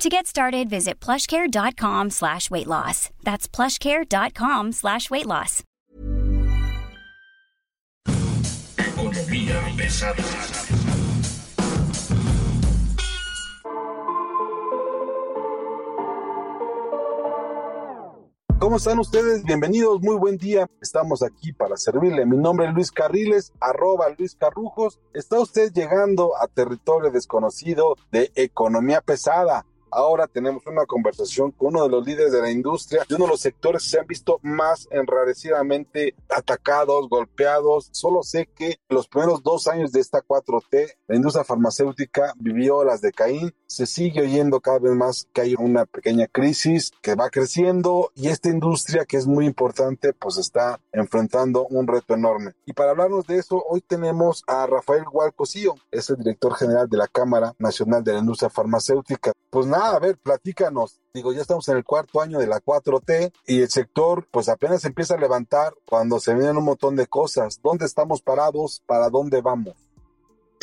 To get started, visit plushcare.com slash weight loss. That's plushcare.com slash weight loss. Economía pesada. ¿Cómo están ustedes? Bienvenidos, muy buen día. Estamos aquí para servirle. Mi nombre es Luis Carriles, arroba Luis Carrujos. Está usted llegando a territorio desconocido de economía pesada Ahora tenemos una conversación con uno de los líderes de la industria, de uno de los sectores que se han visto más enrarecidamente atacados, golpeados. Solo sé que los primeros dos años de esta 4T, la industria farmacéutica vivió las de Caín. Se sigue oyendo cada vez más que hay una pequeña crisis que va creciendo y esta industria que es muy importante pues está enfrentando un reto enorme. Y para hablarnos de eso, hoy tenemos a Rafael Gualcosío, es el director general de la Cámara Nacional de la Industria Farmacéutica. Pues nada, a ver, platícanos. Digo, ya estamos en el cuarto año de la 4T y el sector pues apenas empieza a levantar cuando se vienen un montón de cosas. ¿Dónde estamos parados? ¿Para dónde vamos?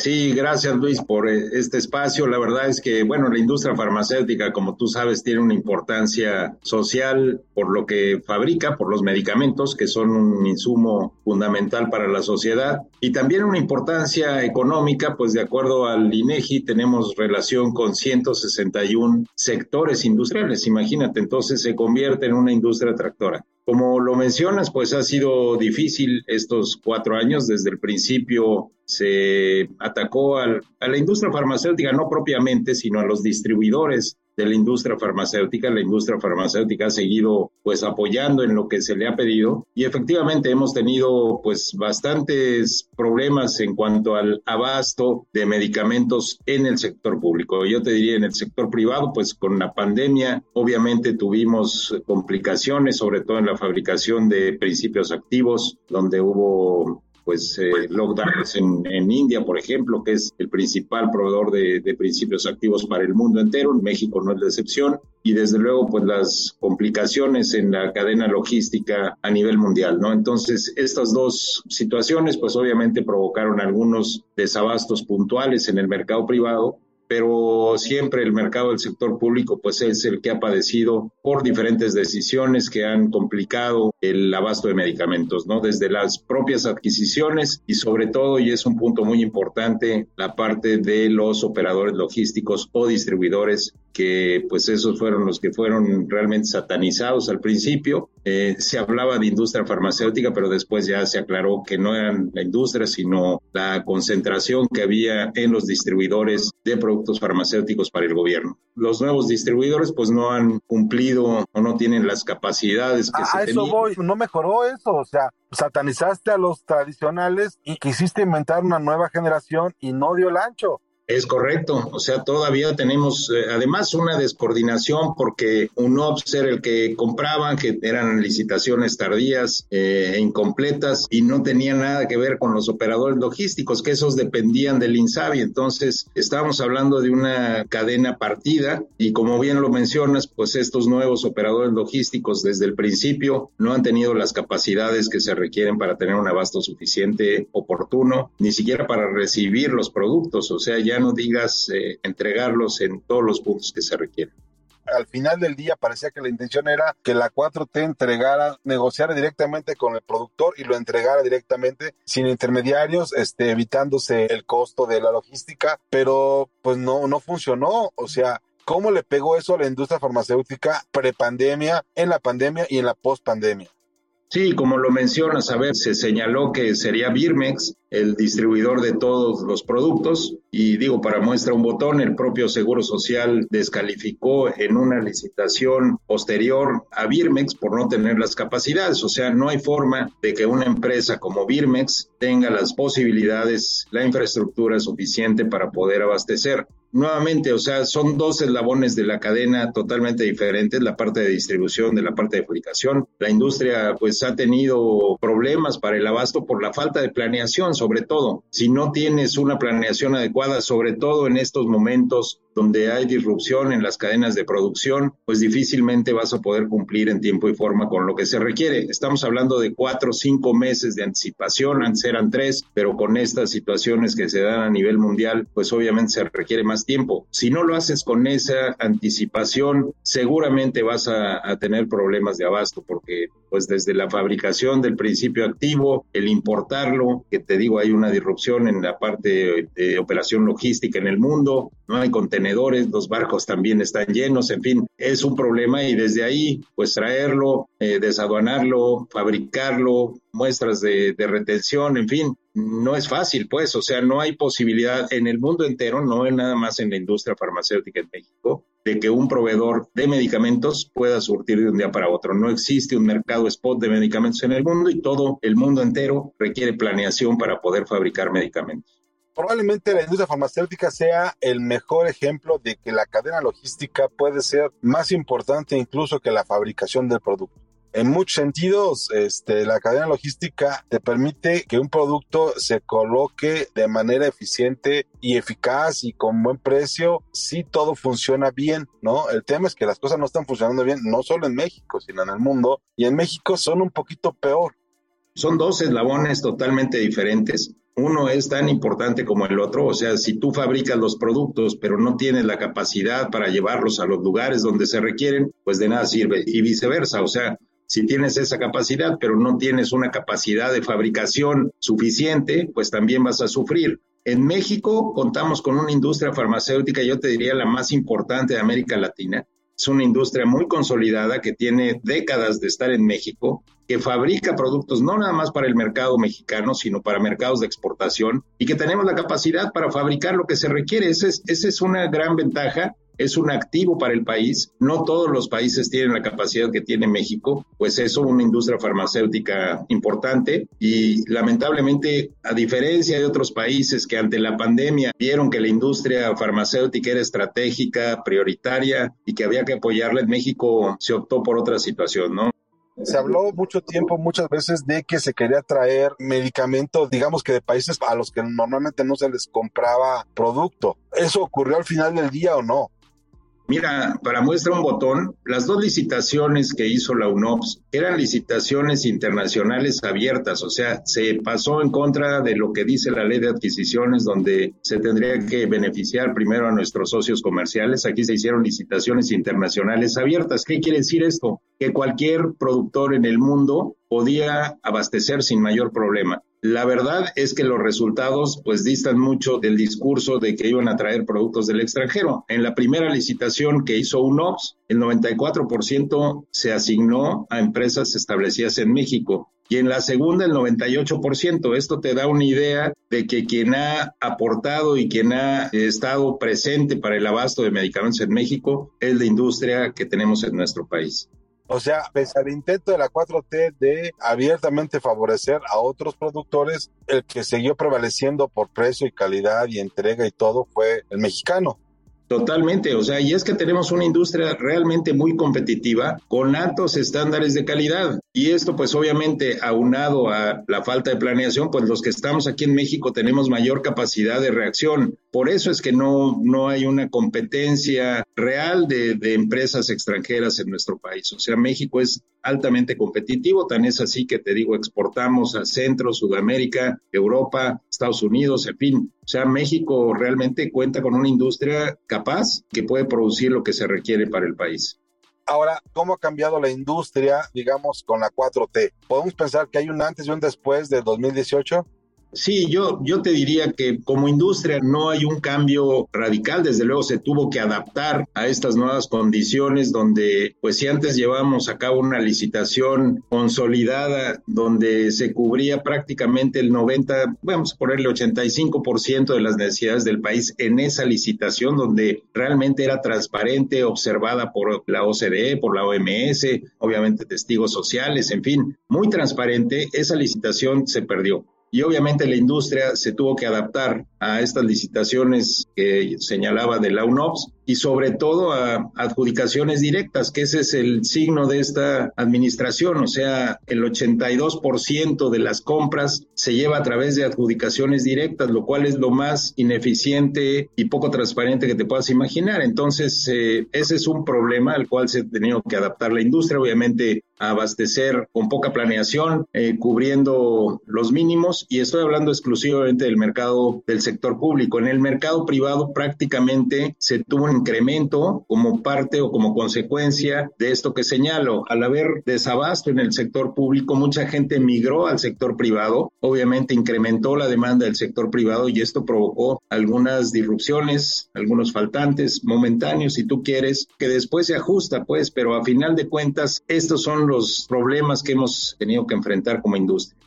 Sí, gracias Luis por eh, este espacio. La verdad es que, bueno, la industria farmacéutica, como tú sabes, tiene una importancia social por lo que fabrica, por los medicamentos, que son un insumo fundamental para la sociedad, y también una importancia económica, pues de acuerdo al INEGI tenemos relación con 161 sectores industriales. Imagínate, entonces se convierte en una industria tractora. Como lo mencionas, pues ha sido difícil estos cuatro años. Desde el principio se atacó a la industria farmacéutica, no propiamente, sino a los distribuidores de la industria farmacéutica. La industria farmacéutica ha seguido pues apoyando en lo que se le ha pedido y efectivamente hemos tenido pues bastantes problemas en cuanto al abasto de medicamentos en el sector público. Yo te diría en el sector privado pues con la pandemia obviamente tuvimos complicaciones sobre todo en la fabricación de principios activos donde hubo pues eh, lockdowns en, en, India, por ejemplo, que es el principal proveedor de, de, principios activos para el mundo entero, México no es la excepción, y desde luego pues las complicaciones en la cadena logística a nivel mundial, ¿no? Entonces, estas dos situaciones pues obviamente provocaron algunos desabastos puntuales en el mercado privado, pero siempre el mercado del sector público pues es el que ha padecido por diferentes decisiones que han complicado el abasto de medicamentos, ¿no? Desde las propias adquisiciones y sobre todo, y es un punto muy importante, la parte de los operadores logísticos o distribuidores que pues esos fueron los que fueron realmente satanizados al principio. Eh, se hablaba de industria farmacéutica, pero después ya se aclaró que no eran la industria, sino la concentración que había en los distribuidores de productos farmacéuticos para el gobierno. Los nuevos distribuidores pues no han cumplido o no tienen las capacidades que se eso voy, no mejoró eso, o sea, satanizaste a los tradicionales y quisiste inventar una nueva generación y no dio el ancho. Es correcto, o sea, todavía tenemos eh, además una descoordinación porque UNOPS era el que compraban, que eran licitaciones tardías eh, e incompletas y no tenía nada que ver con los operadores logísticos, que esos dependían del INSABI. Entonces, estábamos hablando de una cadena partida y como bien lo mencionas, pues estos nuevos operadores logísticos desde el principio no han tenido las capacidades que se requieren para tener un abasto suficiente, oportuno, ni siquiera para recibir los productos, o sea, ya no digas eh, entregarlos en todos los puntos que se requieren al final del día parecía que la intención era que la 4T entregara, negociara directamente con el productor y lo entregara directamente sin intermediarios, este, evitándose el costo de la logística, pero pues no, no funcionó. O sea, ¿cómo le pegó eso a la industria farmacéutica prepandemia, en la pandemia y en la postpandemia? Sí, como lo mencionas, a ver, se señaló que sería Birmex el distribuidor de todos los productos y digo, para muestra un botón, el propio Seguro Social descalificó en una licitación posterior a Birmex por no tener las capacidades, o sea, no hay forma de que una empresa como Birmex tenga las posibilidades, la infraestructura suficiente para poder abastecer. Nuevamente, o sea, son dos eslabones de la cadena totalmente diferentes, la parte de distribución de la parte de fabricación. La industria pues ha tenido problemas para el abasto por la falta de planeación, sobre todo. Si no tienes una planeación adecuada, sobre todo en estos momentos donde hay disrupción en las cadenas de producción, pues difícilmente vas a poder cumplir en tiempo y forma con lo que se requiere. Estamos hablando de cuatro o cinco meses de anticipación, antes eran tres, pero con estas situaciones que se dan a nivel mundial, pues obviamente se requiere más tiempo. Si no lo haces con esa anticipación, seguramente vas a, tener problemas de abasto, porque pues desde la fabricación del principio activo, el importarlo, que te digo, hay una disrupción en la parte de operación logística en el mundo, no hay contenedores, los barcos también están llenos, en fin, es un problema y desde ahí, pues traerlo, eh, desaduanarlo, fabricarlo, muestras de, de retención, en fin, no es fácil, pues, o sea, no hay posibilidad en el mundo entero, no es nada más en la industria farmacéutica en México, de que un proveedor de medicamentos pueda surtir de un día para otro. No existe un mercado spot de medicamentos en el mundo y todo el mundo entero requiere planeación para poder fabricar medicamentos. Probablemente la industria farmacéutica sea el mejor ejemplo de que la cadena logística puede ser más importante incluso que la fabricación del producto en muchos sentidos, este, la cadena logística te permite que un producto se coloque de manera eficiente y eficaz y con buen precio si todo funciona bien, ¿no? El tema es que las cosas no están funcionando bien, no solo en México, sino en el mundo, y en México son un poquito peor. Son dos eslabones totalmente diferentes. Uno es tan importante como el otro, o sea, si tú fabricas los productos pero no tienes la capacidad para llevarlos a los lugares donde se requieren, pues de nada sirve. Y viceversa, o sea, si tienes esa capacidad, pero no tienes una capacidad de fabricación suficiente, pues también vas a sufrir. En México contamos con una industria farmacéutica, yo te diría la más importante de América Latina. Es una industria muy consolidada que tiene décadas de estar en México, que fabrica productos no nada más para el mercado mexicano, sino para mercados de exportación y que tenemos la capacidad para fabricar lo que se requiere. Esa es, es una gran ventaja es un activo para el país. No todos los países tienen la capacidad que tiene México, pues eso, una industria farmacéutica importante y lamentablemente, a diferencia de otros países que ante la pandemia vieron que la industria farmacéutica era estratégica, prioritaria y que había que apoyarla, en México se optó por otra situación, ¿no? Se habló mucho tiempo, muchas veces, de que se quería traer medicamentos, digamos que de países a los que normalmente no se les compraba producto. ¿Eso ocurrió al final del día o no? Mira, para muestra un botón, las dos licitaciones que hizo la UNOPS eran licitaciones internacionales abiertas, o sea, se pasó en contra de lo que dice la ley de adquisiciones, donde se tendría que beneficiar primero a nuestros socios comerciales. Aquí se hicieron licitaciones internacionales abiertas. ¿Qué quiere decir esto? Que cualquier productor en el mundo podía abastecer sin mayor problema. La verdad es que los resultados pues distan mucho del discurso de que iban a traer productos del extranjero. En la primera licitación que hizo UNOPS, el 94% se asignó a empresas establecidas en México y en la segunda el 98%. Esto te da una idea de que quien ha aportado y quien ha estado presente para el abasto de medicamentos en México es la industria que tenemos en nuestro país. O sea, pese al intento de la 4T de abiertamente favorecer a otros productores, el que siguió prevaleciendo por precio y calidad y entrega y todo fue el mexicano. Totalmente, o sea, y es que tenemos una industria realmente muy competitiva con altos estándares de calidad. Y esto pues obviamente aunado a la falta de planeación, pues los que estamos aquí en México tenemos mayor capacidad de reacción. Por eso es que no, no hay una competencia real de, de empresas extranjeras en nuestro país. O sea, México es altamente competitivo, tan es así que te digo, exportamos a Centro, Sudamérica, Europa, Estados Unidos, en fin. O sea, México realmente cuenta con una industria capaz que puede producir lo que se requiere para el país. Ahora, ¿cómo ha cambiado la industria, digamos, con la 4T? ¿Podemos pensar que hay un antes y un después de 2018? Sí, yo, yo te diría que como industria no hay un cambio radical, desde luego se tuvo que adaptar a estas nuevas condiciones donde, pues si antes llevábamos a cabo una licitación consolidada donde se cubría prácticamente el 90, vamos a ponerle 85% de las necesidades del país en esa licitación donde realmente era transparente, observada por la OCDE, por la OMS, obviamente testigos sociales, en fin, muy transparente, esa licitación se perdió y obviamente la industria se tuvo que adaptar a estas licitaciones que señalaba de la UNOPS y sobre todo a adjudicaciones directas, que ese es el signo de esta administración, o sea, el 82% de las compras se lleva a través de adjudicaciones directas, lo cual es lo más ineficiente y poco transparente que te puedas imaginar. Entonces, eh, ese es un problema al cual se ha tenido que adaptar la industria, obviamente abastecer con poca planeación, eh, cubriendo los mínimos y estoy hablando exclusivamente del mercado del sector público. En el mercado privado prácticamente se tuvo un incremento como parte o como consecuencia de esto que señalo. Al haber desabasto en el sector público, mucha gente migró al sector privado, obviamente incrementó la demanda del sector privado y esto provocó algunas disrupciones, algunos faltantes momentáneos, si tú quieres, que después se ajusta, pues, pero a final de cuentas, estos son los problemas que hemos tenido que enfrentar como industria.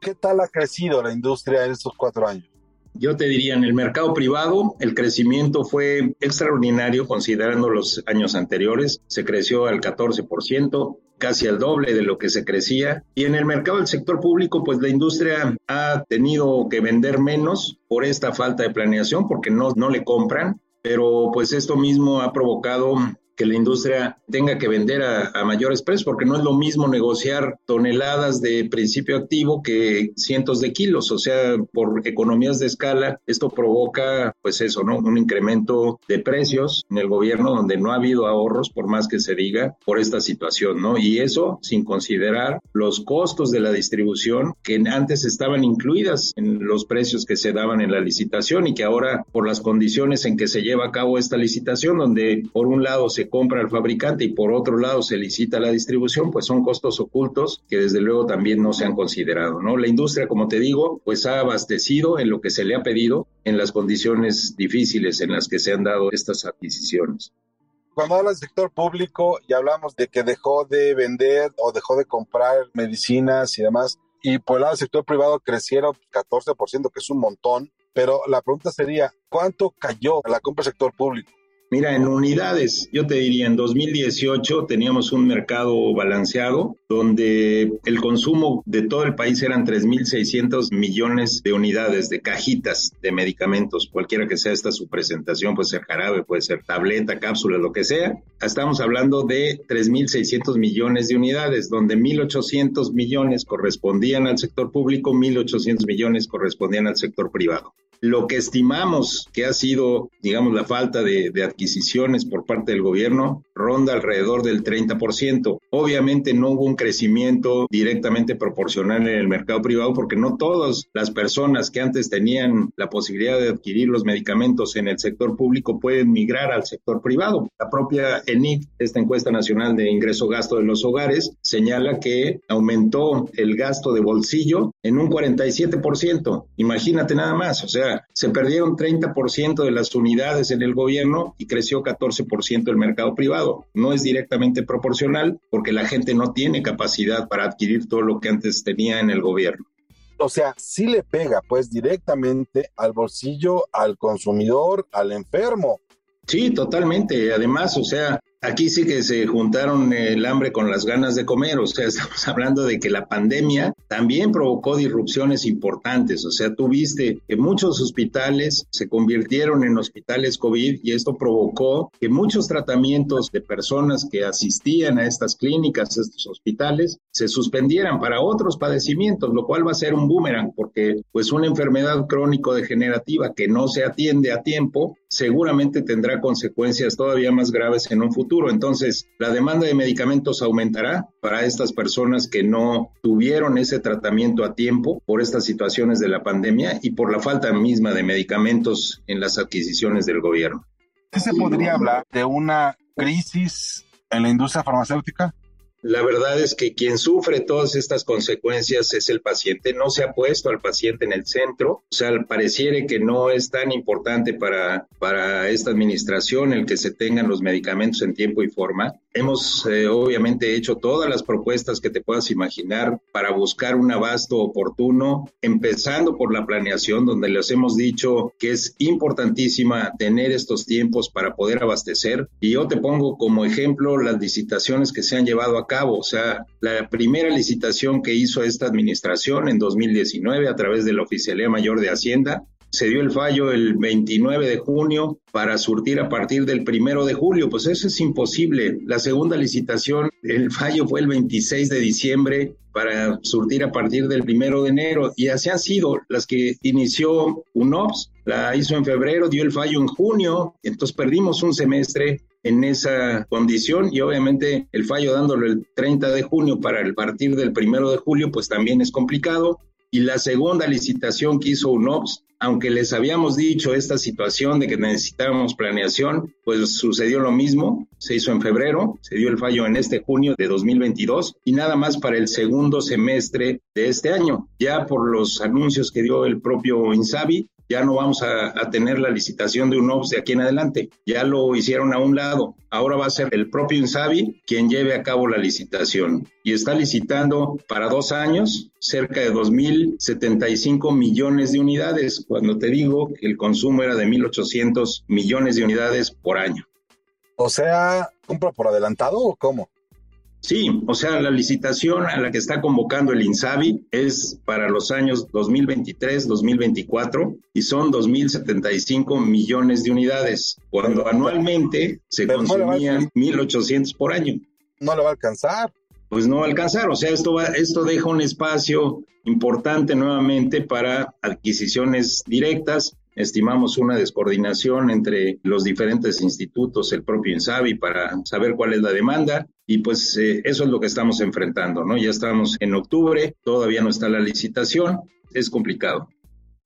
¿Qué tal ha crecido la industria en estos cuatro años? Yo te diría, en el mercado privado el crecimiento fue extraordinario considerando los años anteriores. Se creció al 14%, casi al doble de lo que se crecía. Y en el mercado del sector público, pues la industria ha tenido que vender menos por esta falta de planeación, porque no, no le compran. Pero pues esto mismo ha provocado que la industria tenga que vender a, mayores precios, porque no es lo mismo negociar toneladas de principio activo que cientos de kilos, o sea, por economías de escala, esto provoca, pues eso, ¿no? Un incremento de precios en el gobierno donde no ha habido ahorros, por más que se diga, por esta situación, ¿no? Y eso sin considerar los costos de la distribución que antes estaban incluidas en los precios que se daban en la licitación y que ahora, por las condiciones en que se lleva a cabo esta licitación, donde por un lado se compra el fabricante y por otro lado se licita la distribución, pues son costos ocultos que desde luego también no se han considerado, ¿no? La industria, como te digo, pues ha abastecido en lo que se le ha pedido en las condiciones difíciles en las que se han dado estas adquisiciones cuando habla del sector público y hablamos de que dejó de vender o dejó de comprar medicinas y demás, y por el lado del sector privado crecieron 14%, que es un montón, pero la pregunta sería, ¿cuánto cayó la compra del sector público? Mira, en unidades, yo te diría, en 2018 teníamos un mercado balanceado donde el consumo de todo el país eran 3.600 millones de unidades de cajitas de medicamentos, cualquiera que sea esta su presentación, puede ser jarabe, puede ser tableta, cápsula, lo que sea. Estamos hablando de 3.600 millones de unidades, donde 1.800 millones correspondían al sector público, 1.800 millones correspondían al sector privado. Lo que estimamos que ha sido, digamos, la falta de, adquisiciones por parte del gobierno ronda alrededor del 30%. Obviamente no hubo un crecimiento directamente proporcional en el mercado privado porque no todas las personas que antes tenían la posibilidad de adquirir los medicamentos en el sector público pueden migrar al sector privado. La propia ENIC, esta encuesta nacional de ingreso-gasto de los hogares, señala que aumentó el gasto de bolsillo en un 47%. Imagínate nada más, o sea, se perdieron 30% de las unidades en el gobierno y creció 14% el mercado privado. No es directamente proporcional porque la gente no tiene capacidad para adquirir todo lo que antes tenía en el gobierno. O sea, sí le pega pues directamente al bolsillo, al consumidor, al enfermo. Sí, totalmente. Además, o sea, Aquí sí que se juntaron el hambre con las ganas de comer, o sea, estamos hablando de que la pandemia también provocó disrupciones importantes, o sea, tuviste que muchos hospitales se convirtieron en hospitales COVID y esto provocó que muchos tratamientos de personas que asistían a estas clínicas, a estos hospitales, se suspendieran para otros padecimientos, lo cual va a ser un boomerang, porque pues una enfermedad crónico-degenerativa que no se atiende a tiempo, seguramente tendrá consecuencias todavía más graves en un futuro entonces, la demanda de medicamentos aumentará para estas personas que no tuvieron ese tratamiento a tiempo por estas situaciones de la pandemia y por la falta misma de medicamentos en las adquisiciones del gobierno. ¿Qué se podría hablar de una crisis en la industria farmacéutica? La verdad es que quien sufre todas estas consecuencias es el paciente. No se ha puesto al paciente en el centro. O sea, pareciere que no es tan importante para, para esta administración el que se tengan los medicamentos en tiempo y forma. Hemos eh, obviamente hecho todas las propuestas que te puedas imaginar para buscar un abasto oportuno, empezando por la planeación, donde les hemos dicho que es importantísima tener estos tiempos para poder abastecer. Y yo te pongo como ejemplo las licitaciones que se han llevado a cabo. O sea, la primera licitación que hizo esta administración en 2019 a través de la Oficialía Mayor de Hacienda se dio el fallo el 29 de junio para surtir a partir del primero de julio. Pues eso es imposible. La segunda licitación, el fallo fue el 26 de diciembre para surtir a partir del primero de enero. Y así han sido las que inició UNOPS, la hizo en febrero, dio el fallo en junio, entonces perdimos un semestre en esa condición y obviamente el fallo dándolo el 30 de junio para el partir del primero de julio pues también es complicado y la segunda licitación que hizo UNOPS, aunque les habíamos dicho esta situación de que necesitábamos planeación, pues sucedió lo mismo, se hizo en febrero, se dio el fallo en este junio de 2022 y nada más para el segundo semestre de este año. Ya por los anuncios que dio el propio Insabi, ya no vamos a, tener la licitación de un UNOPS de aquí en adelante. Ya lo hicieron a un lado. Ahora va a ser el propio INSABI quien lleve a cabo la licitación. Y está licitando para dos años cerca de 2.075 millones de unidades, cuando te digo que el consumo era de 1.800 millones de unidades por año. O sea, ¿compra por adelantado o cómo? Sí, o sea, la licitación a la que está convocando el INSABI es para los años 2023-2024 y son 2.075 millones de unidades, cuando anualmente se consumían 1.800 por año. No le va a alcanzar. Pues no va a alcanzar, o sea, esto, va, esto deja un espacio importante nuevamente para adquisiciones directas, estimamos una descoordinación entre los diferentes institutos, el propio INSABI, para saber cuál es la demanda. Y pues eh, eso es lo que estamos enfrentando, ¿no? Ya estamos en octubre, todavía no está la licitación, es complicado.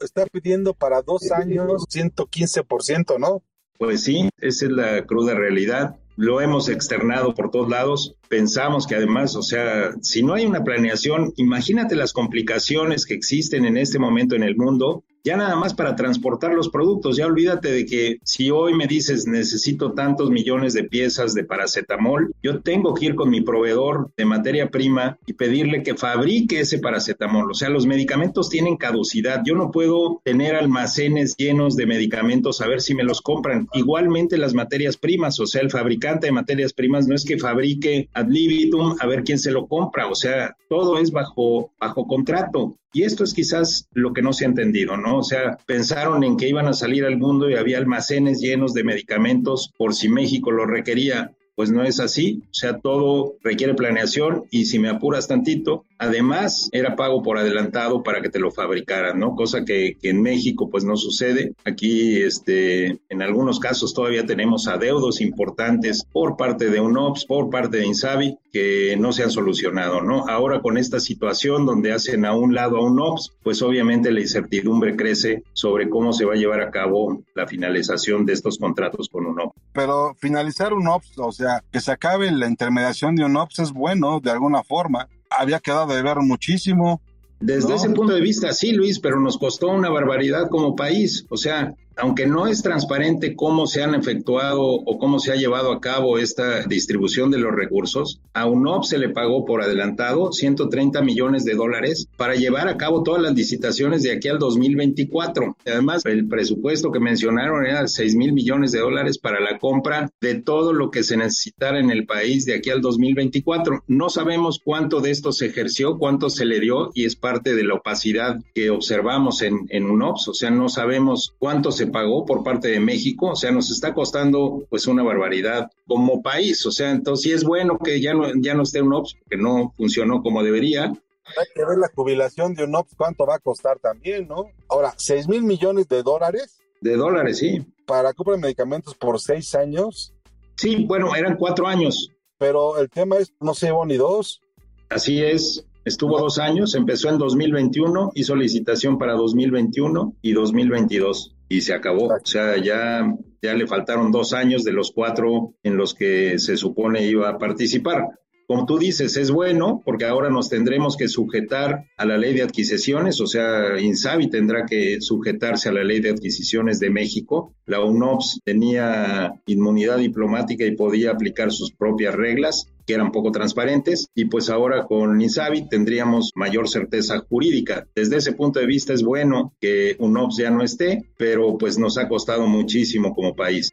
Está pidiendo para dos años 115%, ¿no? Pues sí, esa es la cruda realidad lo hemos externado por todos lados. Pensamos que además, o sea, si no hay una planeación, imagínate las complicaciones que existen en este momento en el mundo ya nada más para transportar los productos, ya olvídate de que si hoy me dices necesito tantos millones de piezas de paracetamol, yo tengo que ir con mi proveedor de materia prima y pedirle que fabrique ese paracetamol. O sea, los medicamentos tienen caducidad. Yo no puedo tener almacenes llenos de medicamentos a ver si me los compran. Igualmente las materias primas, o sea, el fabricante de materias primas no es que fabrique ad libitum a ver quién se lo compra. O sea, todo es bajo, bajo contrato. Y esto es quizás lo que no se ha entendido, ¿no? O sea, pensaron en que iban a salir al mundo y había almacenes llenos de medicamentos por si México lo requería pues no es así, o sea, todo requiere planeación y si me apuras tantito, además era pago por adelantado para que te lo fabricaran, ¿no? Cosa que, en México pues no sucede. Aquí, este, en algunos casos todavía tenemos adeudos importantes por parte de UNOPS, por parte de INSABI, que no se han solucionado, ¿no? Ahora con esta situación donde hacen a un lado a UNOPS, pues obviamente la incertidumbre crece sobre cómo se va a llevar a cabo la finalización de estos contratos con UNOPS. Pero finalizar UNOPS, o sea, que se acabe la intermediación de UNOPS es bueno de alguna forma. Había quedado de ver muchísimo. Desde ese punto de vista, sí, Luis, pero nos costó una barbaridad como país. O sea, aunque no es transparente cómo se han efectuado o cómo se ha llevado a cabo esta distribución de los recursos, a UNOP se le pagó por adelantado 130 millones de dólares para llevar a cabo todas las licitaciones de aquí al 2024. Además, el presupuesto que mencionaron era 6 mil millones de dólares para la compra de todo lo que se necesitara en el país de aquí al 2024. No sabemos cuánto de esto se ejerció, cuánto se le dio y es parte de la opacidad que observamos en, en UNOPS. O sea, no sabemos cuánto se pagó por parte de México, o sea, nos está costando pues una barbaridad como país, o sea, entonces sí es bueno que ya no, ya no esté un OPS, que no funcionó como debería. Hay que ver la jubilación de un OPS, cuánto va a costar también, ¿no? Ahora, 6 mil millones de dólares. De dólares, sí. Para compra de medicamentos por seis años. Sí, bueno, eran cuatro años. Pero el tema es, no se llevó ni dos. Así es, estuvo dos años, empezó en 2021, hizo licitación para 2021 y 2022 y se acabó. O sea, ya, ya le faltaron dos años de los cuatro en los que se supone iba a participar. Como tú dices, es bueno porque ahora nos tendremos que sujetar a la ley de adquisiciones, o sea, INSABI tendrá que sujetarse a la ley de adquisiciones de México. La UNOPS tenía inmunidad diplomática y podía aplicar sus propias reglas que eran poco transparentes y pues ahora con INSABI tendríamos mayor certeza jurídica. Desde ese punto de vista es bueno que UNOPS ya no esté, pero pues nos ha costado muchísimo como país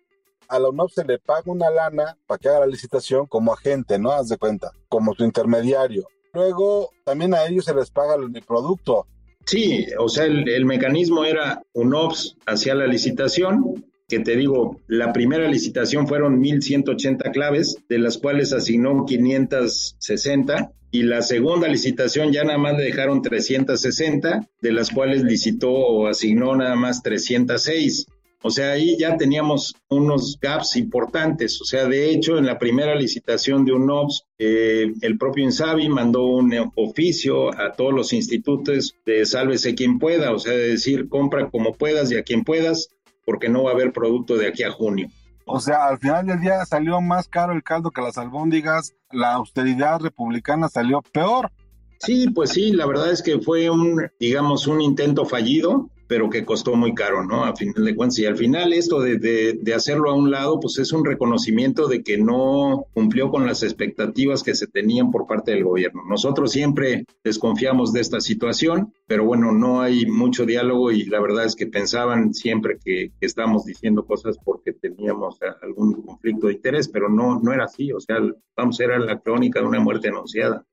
a la UNOP se le paga una lana para que haga la licitación como agente, ¿no? Haz de cuenta, como tu intermediario. Luego, también a ellos se les paga el producto. Sí, o sea, el, mecanismo era UNOPS hacia la licitación, que te digo, la primera licitación fueron 1.180 claves, de las cuales asignó 560, y la segunda licitación ya nada más le dejaron 360, de las cuales licitó o asignó nada más 306. O sea, ahí ya teníamos unos gaps importantes. O sea, de hecho, en la primera licitación de UNOPS, eh, el propio INSABI mandó un oficio a todos los institutos de sálvese quien pueda, o sea, de decir, compra como puedas y a quien puedas, porque no va a haber producto de aquí a junio. O sea, al final del día salió más caro el caldo que las albóndigas, la austeridad republicana salió peor. Sí, pues sí, la verdad es que fue un, digamos, un intento fallido pero que costó muy caro, ¿no? A final de cuentas. Y al final esto de, de, hacerlo a un lado, pues es un reconocimiento de que no cumplió con las expectativas que se tenían por parte del gobierno. Nosotros siempre desconfiamos de esta situación, pero bueno, no hay mucho diálogo y la verdad es que pensaban siempre que, que estábamos diciendo cosas porque teníamos algún conflicto de interés, pero no, no era así. O sea, vamos, era la crónica de una muerte anunciada.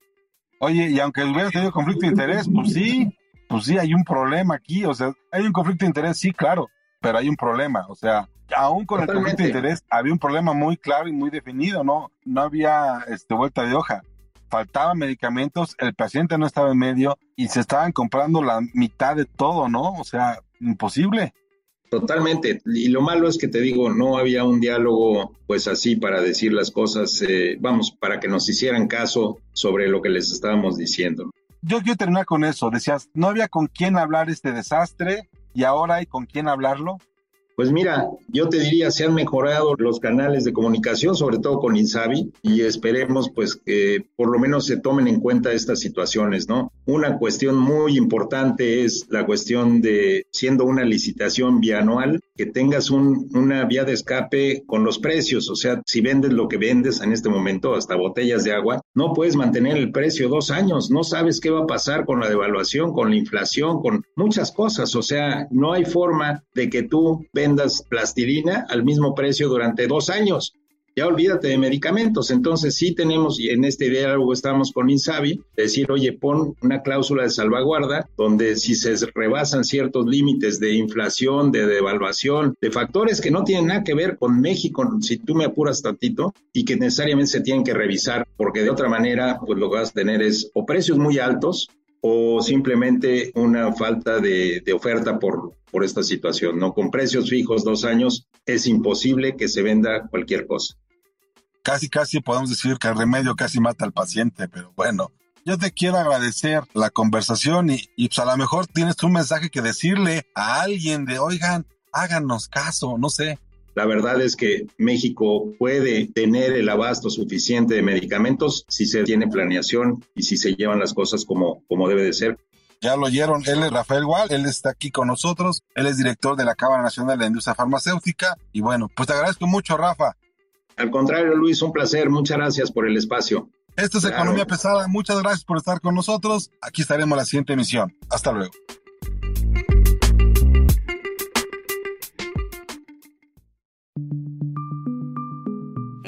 Oye, y aunque hubiera tenido conflicto de interés, pues sí, pues sí, hay un problema aquí, o sea, hay un conflicto de interés, sí, claro, pero hay un problema, o sea, aún con el conflicto de interés había un problema muy claro y muy definido, ¿no? No había este, vuelta de hoja. Faltaban medicamentos, el paciente no estaba en medio y se estaban comprando la mitad de todo, ¿no? O sea, imposible. Totalmente. Y lo malo es que te digo, no había un diálogo pues así para decir las cosas, eh, vamos, para que nos hicieran caso sobre lo que les estábamos diciendo yo quiero terminar con eso. Decías, no había con quién hablar este desastre y ahora hay con quién hablarlo. Pues mira, yo te diría, se han mejorado los canales de comunicación, sobre todo con Insabi, y esperemos pues que por lo menos se tomen en cuenta estas situaciones, ¿no? Una cuestión muy importante es la cuestión de, siendo una licitación bianual, que tengas un, una vía de escape con los precios, o sea, si vendes lo que vendes en este momento, hasta botellas de agua, no puedes mantener el precio dos años, no sabes qué va a pasar con la devaluación, con la inflación, con muchas cosas, o sea, no hay forma de que tú vendas plastilina al mismo precio durante dos años. Ya olvídate de medicamentos. Entonces sí tenemos, y en este diálogo estamos con Insabi, decir, oye, pon una cláusula de salvaguarda donde si se rebasan ciertos límites de inflación, de devaluación, de factores que no tienen nada que ver con México, si tú me apuras tantito, y que necesariamente se tienen que revisar, porque de otra manera, pues lo que vas a tener es o precios muy altos o simplemente una falta de, oferta por, por esta situación, ¿no? Con precios fijos dos años es imposible que se venda cualquier cosa. Casi, casi podemos decir que el remedio casi mata al paciente, pero bueno, yo te quiero agradecer la conversación y, y pues a lo mejor tienes un mensaje que decirle a alguien de, oigan, háganos caso, no sé. La verdad es que México puede tener el abasto suficiente de medicamentos si se tiene planeación y si se llevan las cosas como, como debe de ser. Ya lo oyeron, él es Rafael Gual, él está aquí con nosotros, él es director de la Cámara Nacional de la Industria Farmacéutica y bueno, pues te agradezco mucho, Rafa. Al contrario, Luis, un placer, muchas gracias por el espacio. Esto es Economía Pesada, muchas gracias por estar con nosotros, aquí estaremos la siguiente emisión. Hasta luego.